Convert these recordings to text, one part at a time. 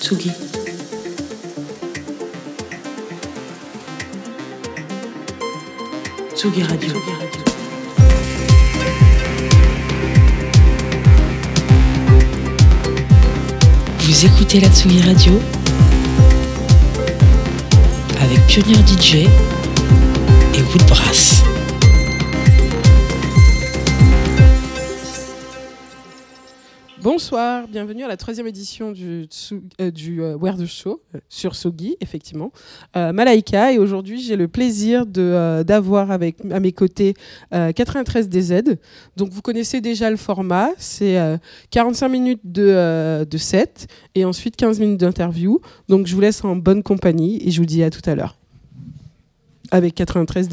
Tsugi. Tsugi Radio. Vous écoutez la Tsugi Radio avec Pionnier DJ et Woodbrass. Bonsoir, bienvenue à la troisième édition du, euh, euh, the Show euh, sur Sogi, effectivement. Euh, Malaika, et aujourd'hui j'ai le plaisir d'avoir à mes côtés euh, 93 DZ. Donc vous connaissez déjà le format, c'est euh, 45 minutes de, de set et ensuite 15 minutes d'interview. Donc je vous laisse en bonne compagnie et je vous dis à tout à l'heure avec 93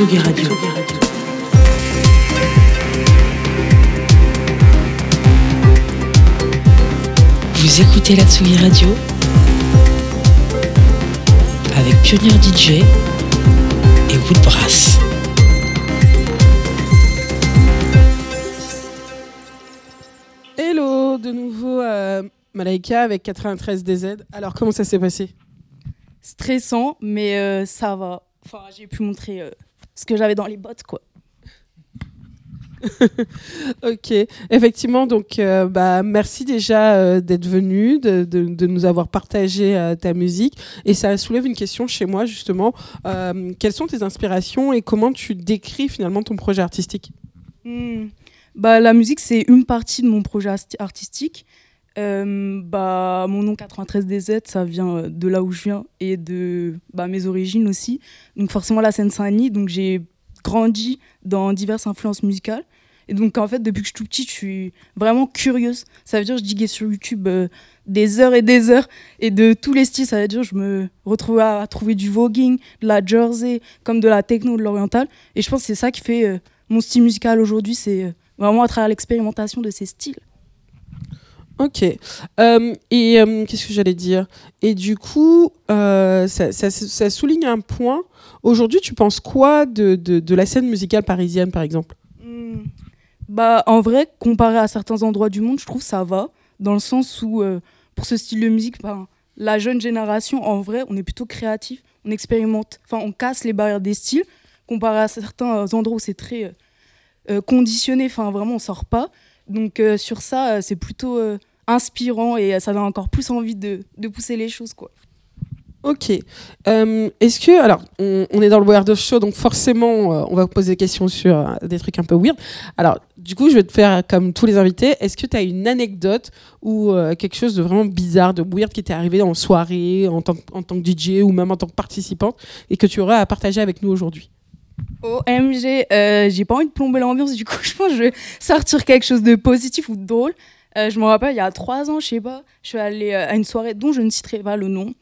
Tsugi Radio. Vous écoutez la Tsugi Radio avec Pionnier DJ et Woodbrass. Hello, de nouveau euh, Malaika avec 93 DZ. Alors comment ça s'est passé? Stressant, mais euh, ça va. Enfin, j'ai pu montrer euh, ce que j'avais dans les bottes, quoi. Ok, effectivement, donc euh, bah, merci déjà euh, d'être venu, de, de- de nous avoir partagé euh, ta musique. Et ça soulève une question chez moi, justement. Euh, quelles sont tes inspirations et comment tu décris finalement ton projet artistique? Hmm. Bah, la musique, c'est une partie de mon projet artistique. Euh, bah, mon nom 93DZ, ça vient euh, de là où je viens et de bah, mes origines aussi. Donc forcément la Seine-Saint-Denis. Donc j'ai grandi dans diverses influences musicales. Et donc en fait, depuis que je suis tout petite, je suis vraiment curieuse. Ça veut dire je diguais sur YouTube euh, des heures et des heures et de tous les styles. Ça veut dire je me retrouvais à, trouver du voguing, de la jersey, comme de la techno, de l'oriental. Et je pense que c'est ça qui fait euh, mon style musical aujourd'hui. C'est vraiment à travers l'expérimentation de ces styles. Ok. Euh, et euh, qu'est-ce que j'allais dire? Et du coup, euh, ça, ça- souligne un point. Aujourd'hui, tu penses quoi de, de- de la scène musicale parisienne, par exemple? Hmm. Bah, en vrai, comparé à certains endroits du monde, je trouve ça va, dans le sens où, pour ce style de musique, ben, la jeune génération, en vrai, on est plutôt créatif, on expérimente, enfin, on casse les barrières des styles, comparé à certains endroits où c'est très conditionné, enfin, vraiment, on sort pas. Donc, sur ça, c'est plutôt inspirant et ça donne encore plus envie de, de pousser les choses, quoi. Ok. Euh, Est-ce que, alors, on, on est dans le Weird Show, donc forcément, euh, on va vous poser des questions sur euh, des trucs un peu weird. Alors, du coup, je vais te faire comme tous les invités. Est-ce que tu as une anecdote ou quelque chose de vraiment bizarre, de weird qui t'est arrivé en soirée, en tant, que- en tant que DJ ou même en tant que participante et que tu aurais à partager avec nous aujourd'hui? OMG, j'ai pas envie de plomber l'ambiance, du coup, je pense que je vais sortir quelque chose de positif ou de drôle. Euh, je me rappelle, il y a trois ans, je sais pas, je suis allée euh, à une soirée dont je ne citerai pas le nom.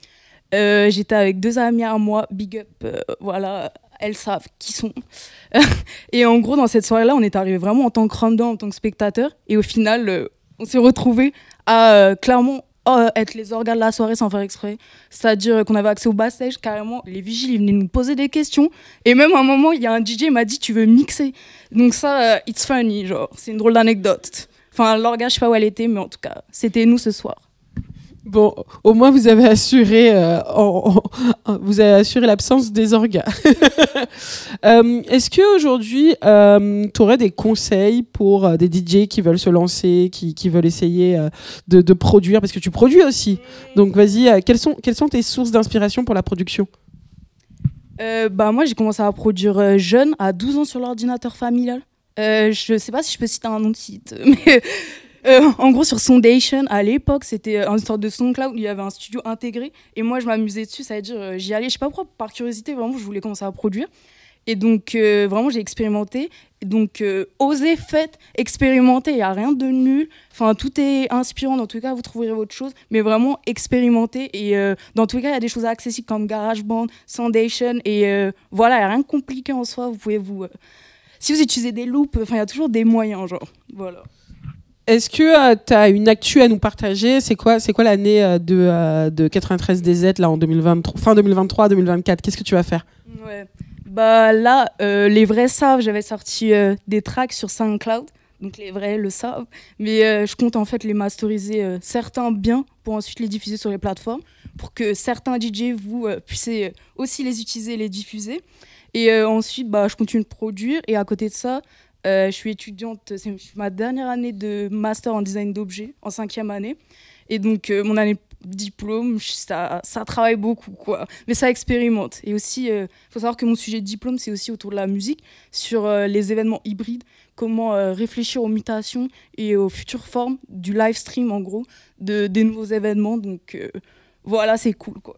Euh, J'étais avec deux amis à moi, big up, voilà, elles savent qui sont. et en gros, dans cette soirée-là, on est arrivé vraiment en tant que random, en tant que spectateur. Et au final, on s'est retrouvés à clairement être les organes de la soirée sans faire exprès. C'est-à-dire qu'on avait accès au backstage, carrément, les vigiles, ils venaient nous poser des questions. Et même à un moment, il y a un DJ m'a dit Tu veux mixer? Donc, ça, it's funny, genre, c'est une drôle d'anecdote. Enfin, l'orga, je sais pas où elle était, mais en tout cas, c'était nous ce soir. Bon, au moins vous avez assuré, euh, en- en- vous avez assuré l'absence des orgas. Euh, Est-ce que aujourd'hui, tu aurais des conseils pour euh, des DJ qui veulent se lancer, qui, qui veulent essayer euh, de, de produire, parce que tu produis aussi. Donc vas-y, euh, quelles sont quelles sont tes sources d'inspiration pour la production? Euh, bah, moi, j'ai commencé à produire euh, jeune, à 12 ans, sur l'ordinateur familial. Euh, je sais pas si je peux citer un nom de site, mais euh, en gros, sur Soundation, à l'époque, c'était euh, une sorte de SoundCloud où il y avait un studio intégré. Et moi, je m'amusais dessus, ça veut dire, j'y allais, je sais pas pourquoi, par curiosité, vraiment, je voulais commencer à produire. Et donc, vraiment, j'ai expérimenté. Donc, euh, osez, faites, expérimentez, il n'y a rien de nul. Enfin, tout est inspirant, dans tous les cas, vous trouverez votre chose. Mais vraiment, expérimentez. Et dans tous les cas, il y a des choses accessibles comme GarageBand, Soundation. Et voilà, il n'y a rien de compliqué en soi. Vous pouvez vous. Euh, si vous utilisez des loops, enfin, il y a toujours des moyens, genre. Voilà. Est-ce que tu as une actu à nous partager? C'est quoi, c'est quoi l'année euh, de, euh, de 93 DZ là en 2023, fin 2023-2024 Qu'est-ce que tu vas faire? Ouais. Bah là, euh, les vrais savent, j'avais sorti euh, des tracks sur SoundCloud. Donc les vrais le savent. Mais euh, je compte en fait les masteriser euh, certains bien pour ensuite les diffuser sur les plateformes. Pour que certains DJ, vous euh, puissiez euh, aussi les utiliser et les diffuser. Et euh, ensuite, bah, je continue de produire. Et à côté de ça, euh, je suis étudiante, c'est ma dernière année de master en design d'objets, en cinquième année. Et donc, euh, mon année diplôme, ça, ça travaille beaucoup, quoi. Mais ça expérimente. Et aussi, il faut savoir que mon sujet de diplôme, c'est aussi autour de la musique, sur les événements hybrides, comment réfléchir aux mutations et aux futures formes du live stream, en gros, de, des nouveaux événements. Donc, voilà, c'est cool, quoi.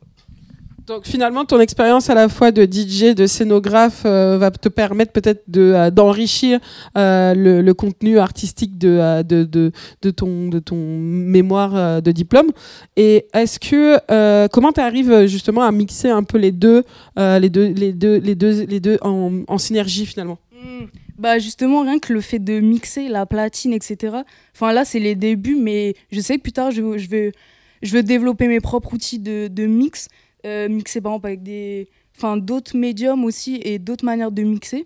Donc finalement, ton expérience à la fois de DJ, de scénographe, euh, va te permettre peut-être de, euh, d'enrichir euh, le, contenu artistique de, euh, de, de, de ton, de ton mémoire de diplôme. Et est-ce que comment tu arrives justement à mixer un peu les deux, les deux, les deux, les deux, les deux en, synergie finalement? Mm. Bah justement, rien que le fait de mixer la platine, etc. Enfin là, c'est les débuts, mais je sais que plus tard, je, je vais, je veux développer mes propres outils de, mix, mixer par exemple avec des, enfin d'autres médiums aussi et d'autres manières de mixer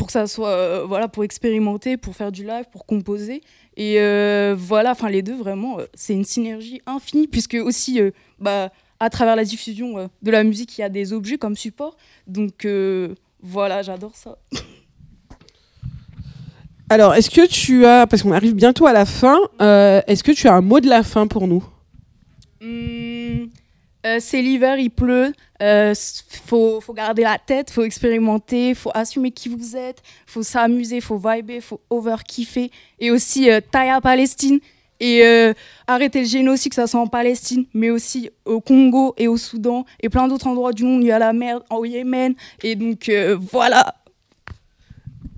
pour que ça soit, euh, voilà, pour expérimenter, pour faire du live, pour composer. Et euh, voilà, enfin les deux vraiment, euh, c'est une synergie infinie puisque aussi, euh, bah à travers la diffusion euh, de la musique, il y a des objets comme support. Donc euh, voilà, j'adore ça. Alors, est-ce que tu as, parce qu'on arrive bientôt à la fin, euh, est-ce que tu as un mot de la fin pour nous? Hmm, euh, c'est l'hiver, il pleut. Euh, faut, garder la tête, faut expérimenter, faut assumer qui vous êtes, faut s'amuser, faut vibrer, faut over kiffer. Et aussi euh, taille à Palestine. Et euh, arrêter le génocide, que ça soit en Palestine, mais aussi au Congo et au Soudan et plein d'autres endroits du monde. Il y a la mer au Yémen. Et donc euh, voilà.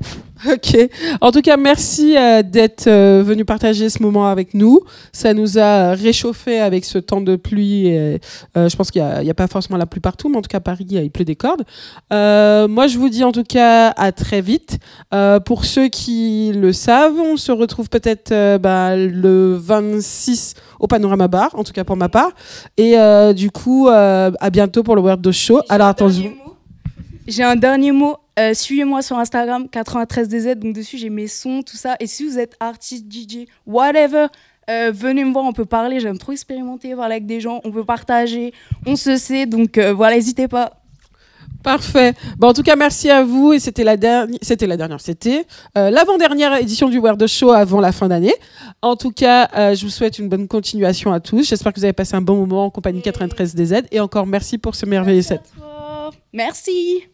Ok. En tout cas, merci euh, d'être euh, venu partager ce moment avec nous. Ça nous a réchauffé avec ce temps de pluie. et, euh, je pense qu'il n'y a, pas forcément la pluie partout, mais en tout cas, Paris, il pleut des cordes. Moi, je vous dis en tout cas à très vite. Pour ceux qui le savent, on se retrouve peut-être bah, le 26 au Panorama Bar, en tout cas pour ma part. Et du coup, à bientôt pour le World of Show. Alors, attention. J'ai un dernier mot. Euh, Suivez-moi sur Instagram, 93DZ. Donc, dessus, j'ai mes sons, tout ça. Et si vous êtes artiste, DJ, whatever, euh, venez me voir, on peut parler. J'aime trop expérimenter, parler avec des gens. On peut partager. On se sait. Donc, euh, voilà, n'hésitez pas. Parfait. Bon, en tout cas, merci à vous. Et c'était la dernière, c'était la dernière, c'était euh, l'avant-dernière édition du World Show avant la fin d'année. En tout cas, euh, je vous souhaite une bonne continuation à tous. J'espère que vous avez passé un bon moment en compagnie 93 DZ. Et encore merci pour ce merveilleux set. Merci.